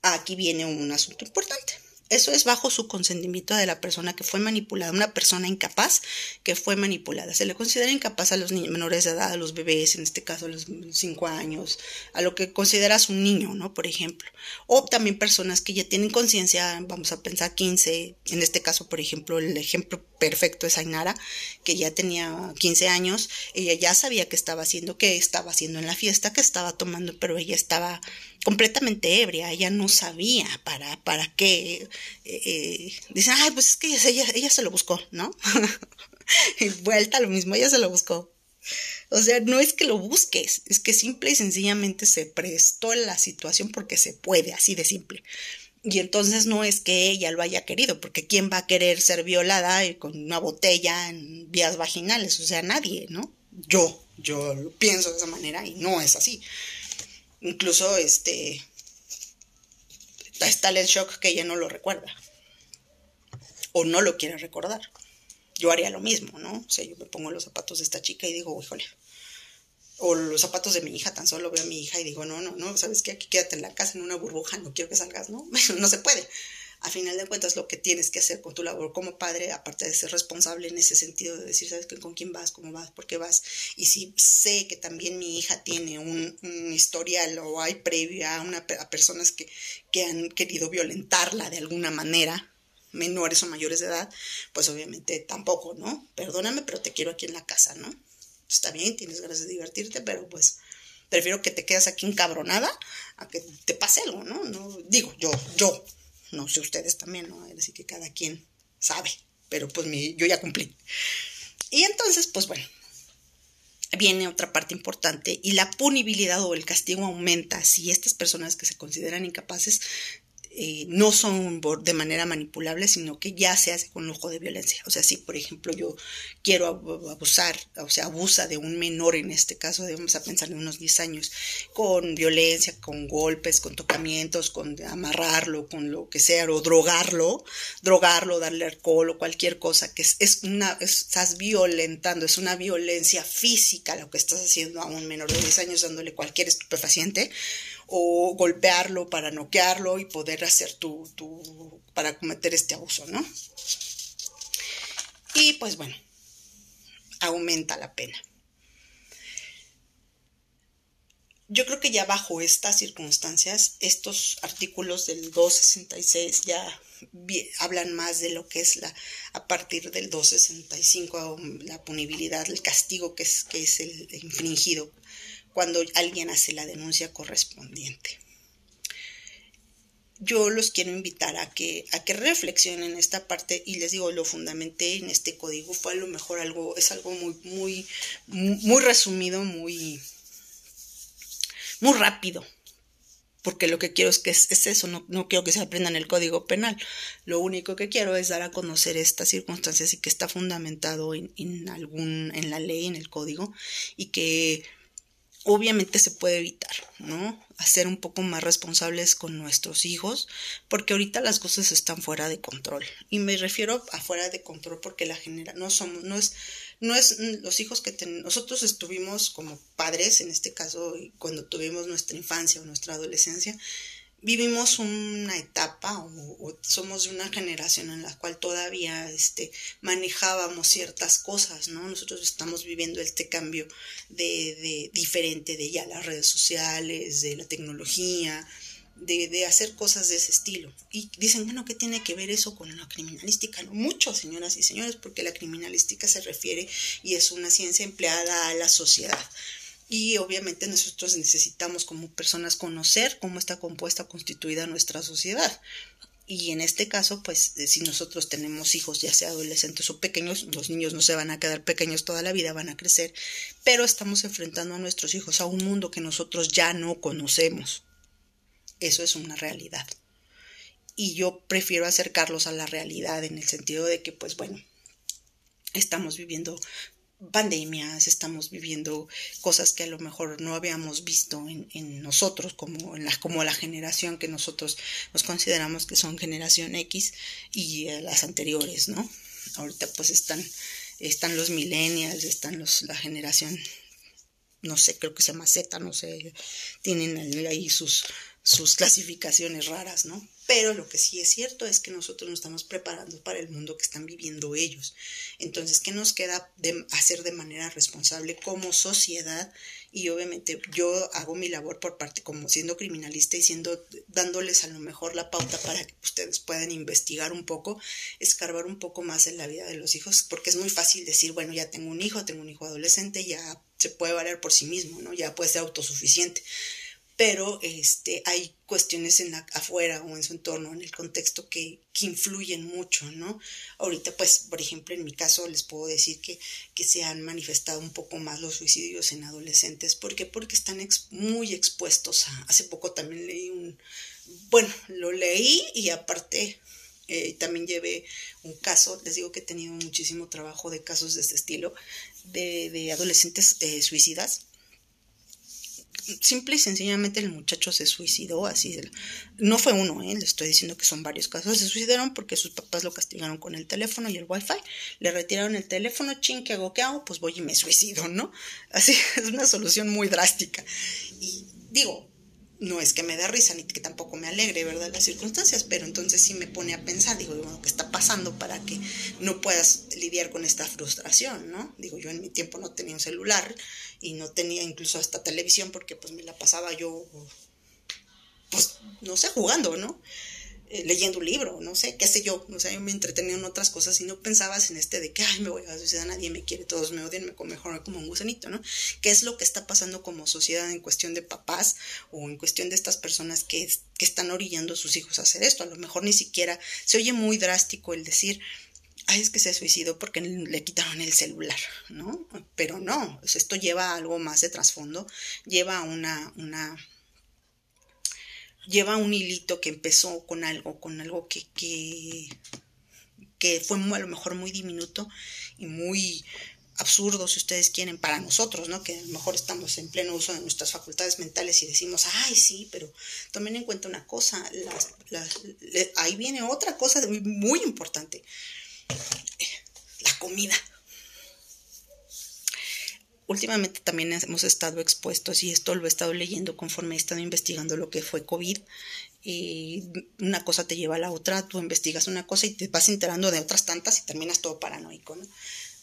Speaker 1: aquí viene un asunto importante. Eso es bajo su consentimiento de la persona que fue manipulada, una persona incapaz que fue manipulada. Se le considera incapaz a los niños menores de edad, a los bebés, en este caso a los 5 años, a lo que consideras un niño, ¿no? Por ejemplo. O también personas que ya tienen conciencia, vamos a pensar 15, en este caso, por ejemplo, el ejemplo perfecto es Ainara, que ya tenía 15 años, ella ya sabía qué estaba haciendo, qué estaba haciendo en la fiesta, qué estaba tomando, pero ella estaba completamente ebria, ella no sabía para, para qué. Eh, eh ay, pues es que ella, ella, se lo buscó, ¿no? <laughs> y vuelta lo mismo, ella se lo buscó. O sea, no es que lo busques, es que simple y sencillamente se prestó la situación porque se puede, así de simple. Y entonces no es que ella lo haya querido, porque ¿quién va a querer ser violada con una botella en vías vaginales? O sea, nadie, ¿no? Yo, yo lo pienso de esa manera y no es así. Incluso este está el shock que ella no lo recuerda o no lo quiere recordar. Yo haría lo mismo, ¿no? O sea, yo me pongo los zapatos de esta chica y digo, híjole, o los zapatos de mi hija, tan solo veo a mi hija y digo, no, no, no, ¿sabes qué? Aquí quédate en la casa en una burbuja, no quiero que salgas, ¿no? <laughs> no se puede a final de cuentas lo que tienes que hacer con tu labor como padre, aparte de ser responsable en ese sentido de decir, ¿sabes? ¿Con quién vas? ¿Cómo vas? ¿Por qué vas? Y si sé que también mi hija tiene un, historial o hay previa a, una, a personas que, que han querido violentarla de alguna manera, menores o mayores de edad, pues obviamente tampoco, ¿no? Perdóname, pero te quiero aquí en la casa, ¿no? Está bien, tienes ganas de divertirte, pero pues prefiero que te quedes aquí encabronada a que te pase algo, ¿no? no digo, yo, yo, no sé ustedes también, ¿no? Decir, que cada quien sabe, pero pues mi, yo ya cumplí. Y entonces, pues bueno, viene otra parte importante y la punibilidad o el castigo aumenta si estas personas que se consideran incapaces eh, no son de manera manipulable, sino que ya se hace con lujo de violencia. O sea, si por ejemplo yo quiero abusar, o sea, abusa de un menor en este caso, debemos a pensar en unos 10 años, con violencia, con golpes, con tocamientos, con amarrarlo, con lo que sea, o drogarlo, drogarlo, darle alcohol o cualquier cosa, que es, es una, estás violentando, es una violencia física lo que estás haciendo a un menor de 10 años dándole cualquier estupefaciente o golpearlo para noquearlo y poder hacer tu, tu, para cometer este abuso, ¿no? Y pues bueno, aumenta la pena. Yo creo que ya bajo estas circunstancias, estos artículos del 266 ya hablan más de lo que es la, a partir del 265, la punibilidad, el castigo que es, que es el infringido cuando alguien hace la denuncia correspondiente. Yo los quiero invitar a que, a que reflexionen esta parte y les digo, lo fundamenté en este código, fue a lo mejor algo, es algo muy, muy, muy resumido, muy, muy rápido, porque lo que quiero es que es, eso, no, no, quiero que se aprendan el código penal. Lo único que quiero es dar a conocer estas circunstancias y que está fundamentado en, en algún, en la ley, en el código, y que obviamente se puede evitar, ¿no? Hacer un poco más responsables con nuestros hijos, porque ahorita las cosas están fuera de control. Y me refiero a fuera de control porque la genera, no somos, no es, no es los hijos que tenemos, nosotros estuvimos como padres, en este caso, cuando tuvimos nuestra infancia o nuestra adolescencia, vivimos una etapa o, somos de una generación en la cual todavía este, manejábamos ciertas cosas, ¿no? Nosotros estamos viviendo este cambio de, de diferente de ya las redes sociales, de la tecnología, de, de, hacer cosas de ese estilo. Y dicen, bueno, ¿qué tiene que ver eso con la criminalística? No mucho, señoras y señores, porque la criminalística se refiere y es una ciencia empleada a la sociedad. Y obviamente nosotros necesitamos como personas conocer cómo está compuesta, constituida nuestra sociedad. Y en este caso, pues eh, si nosotros tenemos hijos, ya sea adolescentes o pequeños, los niños no se van a quedar pequeños toda la vida, van a crecer, pero estamos enfrentando a nuestros hijos a un mundo que nosotros ya no conocemos. Eso es una realidad. Y yo prefiero acercarlos a la realidad en el sentido de que, pues bueno, estamos viviendo pandemias, estamos viviendo cosas que a lo mejor no habíamos visto en, nosotros, como, en la, como la generación que nosotros nos consideramos que son generación X y las anteriores, ¿no? Ahorita pues están, están los millennials, están los, la generación, no sé, creo que se llama Z, no sé, tienen ahí sus, sus clasificaciones raras, ¿no? Pero lo que sí es cierto es que nosotros nos estamos preparando para el mundo que están viviendo ellos. Entonces, ¿qué nos queda de hacer de manera responsable como sociedad? Y obviamente yo hago mi labor por parte como siendo criminalista y siendo dándoles a lo mejor la pauta para que ustedes puedan investigar un poco, escarbar un poco más en la vida de los hijos, porque es muy fácil decir, bueno, ya tengo un hijo, tengo un hijo adolescente, ya se puede valer por sí mismo, ¿no? Ya puede ser autosuficiente pero este, hay cuestiones en la, afuera o en su entorno, en el contexto que, que, influyen mucho, ¿no? Ahorita, pues, por ejemplo, en mi caso les puedo decir que, que se han manifestado un poco más los suicidios en adolescentes. ¿Por qué? Porque están muy expuestos a... Hace poco también leí un... Bueno, lo leí y aparte eh, también llevé un caso, les digo que he tenido muchísimo trabajo de casos de este estilo, de, de adolescentes eh, suicidas simple y sencillamente el muchacho se suicidó así. No fue uno, ¿eh? le estoy diciendo que son varios casos. Se suicidaron porque sus papás lo castigaron con el teléfono y el wifi. Le retiraron el teléfono, ching, ¿qué hago? ¿Qué hago? Pues voy y me suicido, ¿no? Así <laughs> es una solución muy drástica. Y digo, no es que me dé risa ni que tampoco me alegre, ¿verdad? Las circunstancias, pero entonces sí me pone a pensar, digo, bueno, ¿qué está pasando para que no puedas lidiar con esta frustración, ¿no? Digo, yo en mi tiempo no tenía un celular y no tenía incluso hasta televisión porque pues me la pasaba yo, pues, no sé, jugando, ¿no? Eh, leyendo un libro, no sé, qué sé yo, o sea, yo me entretenía en otras cosas y no pensabas en este de que, ay, me voy a suicidar, nadie me quiere, todos me odian, me mejor como un gusanito, ¿no? ¿Qué es lo que está pasando como sociedad en cuestión de papás o en cuestión de estas personas que, que están orillando a sus hijos a hacer esto? A lo mejor ni siquiera, se oye muy drástico el decir, ay, es que se suicidó porque le quitaron el celular, ¿no? Pero no, esto lleva a algo más de trasfondo, lleva a una, una lleva un hilito que empezó con algo, con algo que, que, que fue a lo mejor muy diminuto y muy absurdo, si ustedes quieren, para nosotros, ¿no? Que a lo mejor estamos en pleno uso de nuestras facultades mentales y decimos, ay, sí, pero tomen en cuenta una cosa, ahí viene otra cosa muy importante, la comida últimamente también hemos estado expuestos y esto lo he estado leyendo conforme he estado investigando lo que fue COVID. Y una cosa te lleva a la otra, tú investigas una cosa y te vas enterando de otras tantas y terminas todo paranoico, ¿no?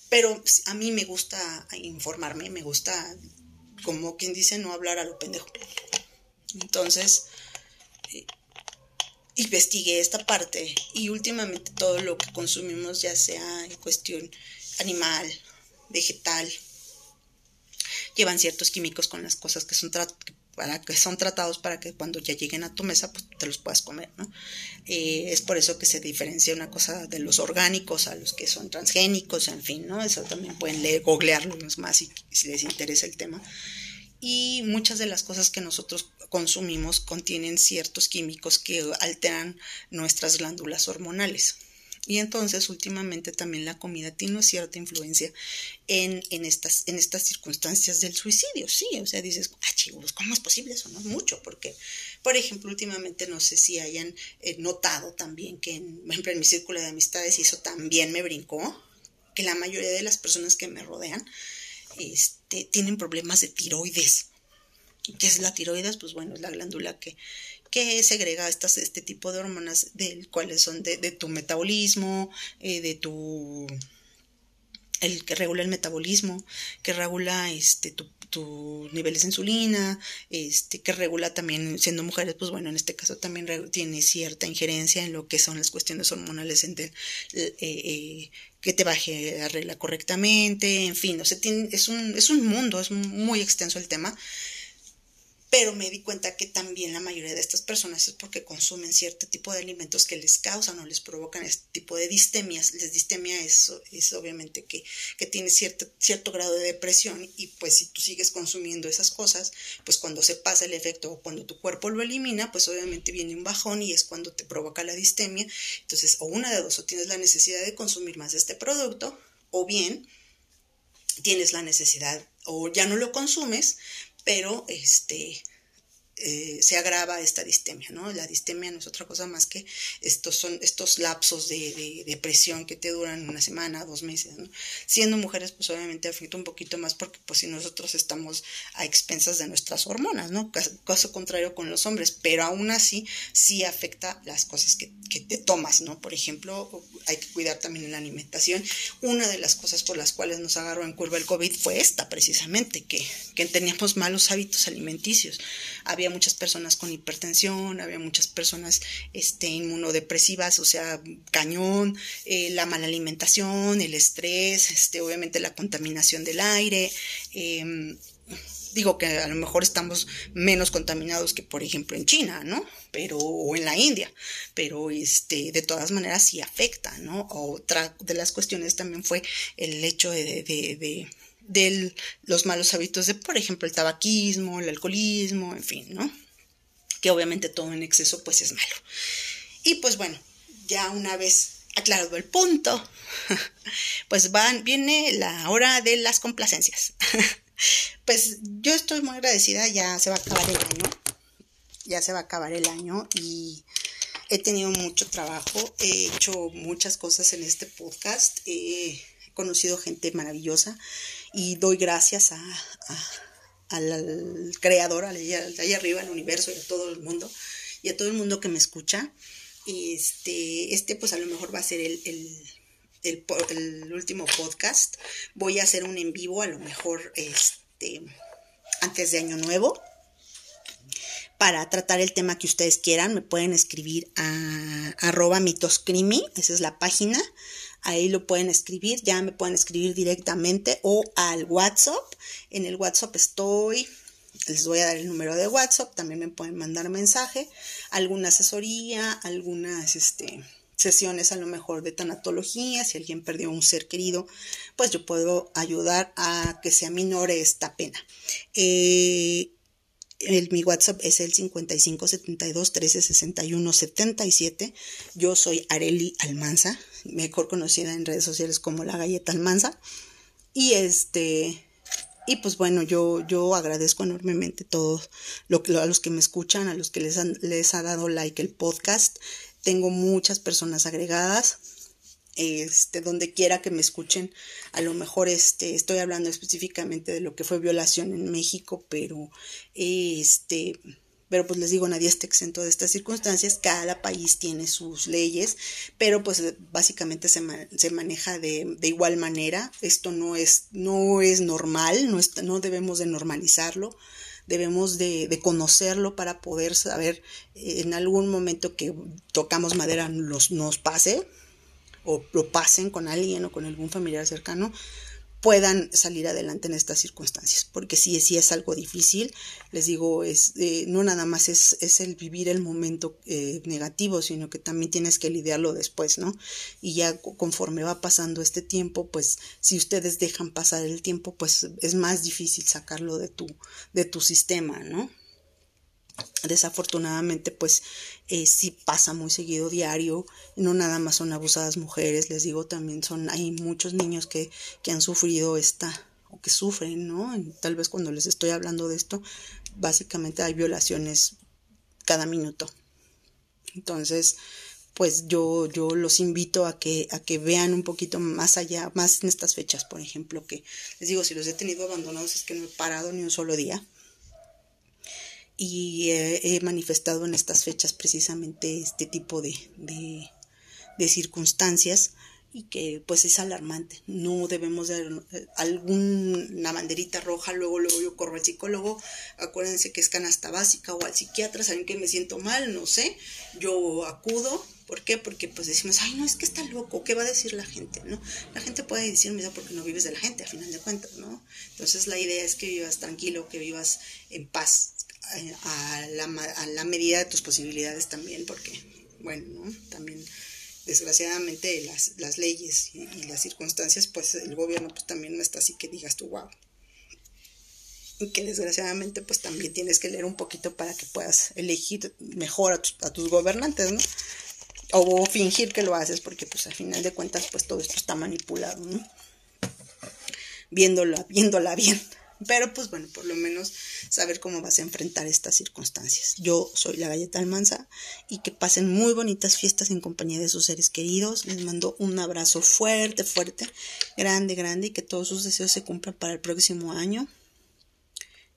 Speaker 1: Pero a mí me gusta informarme, me gusta, como quien dice, no hablar a lo pendejo. Entonces, eh, investigué esta parte y últimamente todo lo que consumimos, ya sea en cuestión animal, vegetal, llevan ciertos químicos con las cosas que son para que son tratados para que cuando ya lleguen a tu mesa pues te los puedas comer ¿no? Eh, es por eso que se diferencia una cosa de los orgánicos a los que son transgénicos en fin no eso también pueden leer más si les interesa el tema. Y muchas de las cosas que nosotros consumimos contienen ciertos químicos que alteran nuestras glándulas hormonales y entonces últimamente también la comida tiene cierta influencia en, en, estas, en estas circunstancias del suicidio, sí, o sea, dices, ah, chicos, ¿cómo es posible eso? No mucho, porque, por ejemplo, últimamente no sé si hayan eh, notado también que, en, por ejemplo, en mi círculo de amistades, y eso también me brincó, que la mayoría de las personas que me rodean este, tienen problemas de tiroides. ¿Qué es la tiroides? Pues bueno, es la glándula que que segrega estas, este tipo de hormonas, del cuales son de, tu metabolismo, eh, de tu el que regula el metabolismo, que regula este tu, tu niveles de insulina, este, que regula también, siendo mujeres, pues bueno, en este caso también tiene cierta injerencia en lo que son las cuestiones hormonales, en eh, eh, que te baje la regla correctamente, en fin, o sea, tiene, es, un, es un mundo, es muy extenso el tema, pero me di cuenta que también la mayoría de estas personas es porque consumen cierto tipo de alimentos que les causan o les provocan este tipo de distemias. La distemia es, es obviamente que, que tiene cierto, cierto grado de depresión y pues si tú sigues consumiendo esas cosas, pues cuando se pasa el efecto o cuando tu cuerpo lo elimina, pues obviamente viene un bajón y es cuando te provoca la distemia. Entonces, o una de dos, o tienes la necesidad de consumir más de este producto, o bien tienes la necesidad o ya no lo consumes, pero este eh, se agrava esta distemia, ¿no? La distemia no es otra cosa más que estos son estos lapsos de, depresión que te duran una semana, dos meses, ¿no? Siendo mujeres, pues obviamente afecta un poquito más porque pues si nosotros estamos a expensas de nuestras hormonas, ¿no? Caso, contrario con los hombres, pero aún así sí afecta las cosas que, te tomas, ¿no? Por ejemplo, hay que cuidar también en la alimentación. Una de las cosas por las cuales nos agarró en curva el COVID fue esta, precisamente, que, que teníamos malos hábitos alimenticios. Había muchas personas con hipertensión, había muchas personas este, inmunodepresivas, o sea, cañón, eh, la mala alimentación, el estrés, este, obviamente la contaminación del aire. Em, digo que a lo mejor estamos menos contaminados que por ejemplo en China, ¿no? Pero o en la India, pero este de todas maneras sí afecta, ¿no? Otra de las cuestiones también fue el hecho de, los malos hábitos de, por ejemplo, el tabaquismo, el alcoholismo, en fin, ¿no? Que obviamente todo en exceso pues es malo. Y pues bueno, ya una vez aclarado el punto, <laughs> pues van, viene la hora de las complacencias. <laughs> pues yo estoy muy agradecida, ya se va a acabar el año, ya se va a acabar el año y he tenido mucho trabajo, he hecho muchas cosas en este podcast, he conocido gente maravillosa y doy gracias a, al, creador, allá, allá arriba, al universo y a todo el mundo, y a todo el mundo que me escucha. Este, este pues a lo mejor va a ser el, el, el, último podcast. Voy a hacer un en vivo, a lo mejor este, antes de Año Nuevo. Para tratar el tema que ustedes quieran, me pueden escribir a arroba mitoscrimi, esa es la página ahí lo pueden escribir, ya me pueden escribir directamente o al WhatsApp. En el WhatsApp estoy, les voy a dar el número de WhatsApp, también me pueden mandar mensaje, alguna asesoría, algunas este, sesiones a lo mejor de tanatología, si alguien perdió un ser querido, pues yo puedo ayudar a que se aminore esta pena. Eh, mi WhatsApp es el 55 72 13 61 77. Yo soy Areli Almanza, mejor conocida en redes sociales como la galleta Almanza. Y este, y pues bueno, yo, yo agradezco enormemente todo lo a los que me escuchan, a los que les, les ha dado like el podcast. Tengo muchas personas agregadas este, donde quiera que me escuchen, a lo mejor este, estoy hablando específicamente de lo que fue violación en México, pero este, pero pues les digo, nadie está exento de estas circunstancias, cada país tiene sus leyes, pero pues básicamente se, se maneja de, de, igual manera, esto no es, no es normal, no, no debemos de normalizarlo, debemos de, de, conocerlo para poder saber en algún momento que tocamos madera nos, nos pase, o lo pasen con alguien o con algún familiar cercano, puedan salir adelante en estas circunstancias, porque si sí es algo difícil, les digo, es eh, no nada más es, es, el vivir el momento eh, negativo, sino que también tienes que lidiarlo después, ¿no? Y ya conforme va pasando este tiempo, pues si ustedes dejan pasar el tiempo, pues es más difícil sacarlo de tu, de tu sistema, ¿no? Desafortunadamente pues eh, sí pasa muy seguido diario. No nada más son abusadas mujeres les digo también son hay muchos niños que, que han sufrido esta o que sufren no tal vez cuando les estoy hablando de esto básicamente hay violaciones cada minuto. Entonces pues yo yo los invito a que a que vean un poquito más allá más en estas fechas por ejemplo que les digo si los he tenido abandonados es que no he parado ni un solo día y he manifestado en estas fechas precisamente este tipo de, de, circunstancias y que pues es alarmante. No debemos de alguna banderita roja, luego luego yo corro al psicólogo, acuérdense que es canasta básica o al psiquiatra, saben que me siento mal, no sé, yo acudo, ¿por qué? Porque pues decimos, ay no, es que está loco, ¿qué va a decir la gente? ¿no? La gente puede decir, mira, porque no vives de la gente, a final de cuentas, ¿no? Entonces la idea es que vivas tranquilo, que vivas en paz, a, la, a la medida de tus posibilidades también, porque, bueno, ¿no? También desgraciadamente las, las leyes y, las circunstancias, pues el gobierno pues también no está así que digas tú, wow. Y que desgraciadamente pues también tienes que leer un poquito para que puedas elegir mejor a, a tus gobernantes, ¿no? O fingir que lo haces porque pues al final de cuentas pues todo esto está manipulado, ¿no? Viéndola, viéndola bien. Pero pues bueno, por lo menos saber cómo vas a enfrentar estas circunstancias. Yo soy la galleta almanza y que pasen muy bonitas fiestas en compañía de sus seres queridos. Les mando un abrazo fuerte, fuerte, grande, grande y que todos sus deseos se cumplan para el próximo año.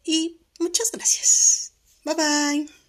Speaker 1: Y muchas gracias. Bye bye.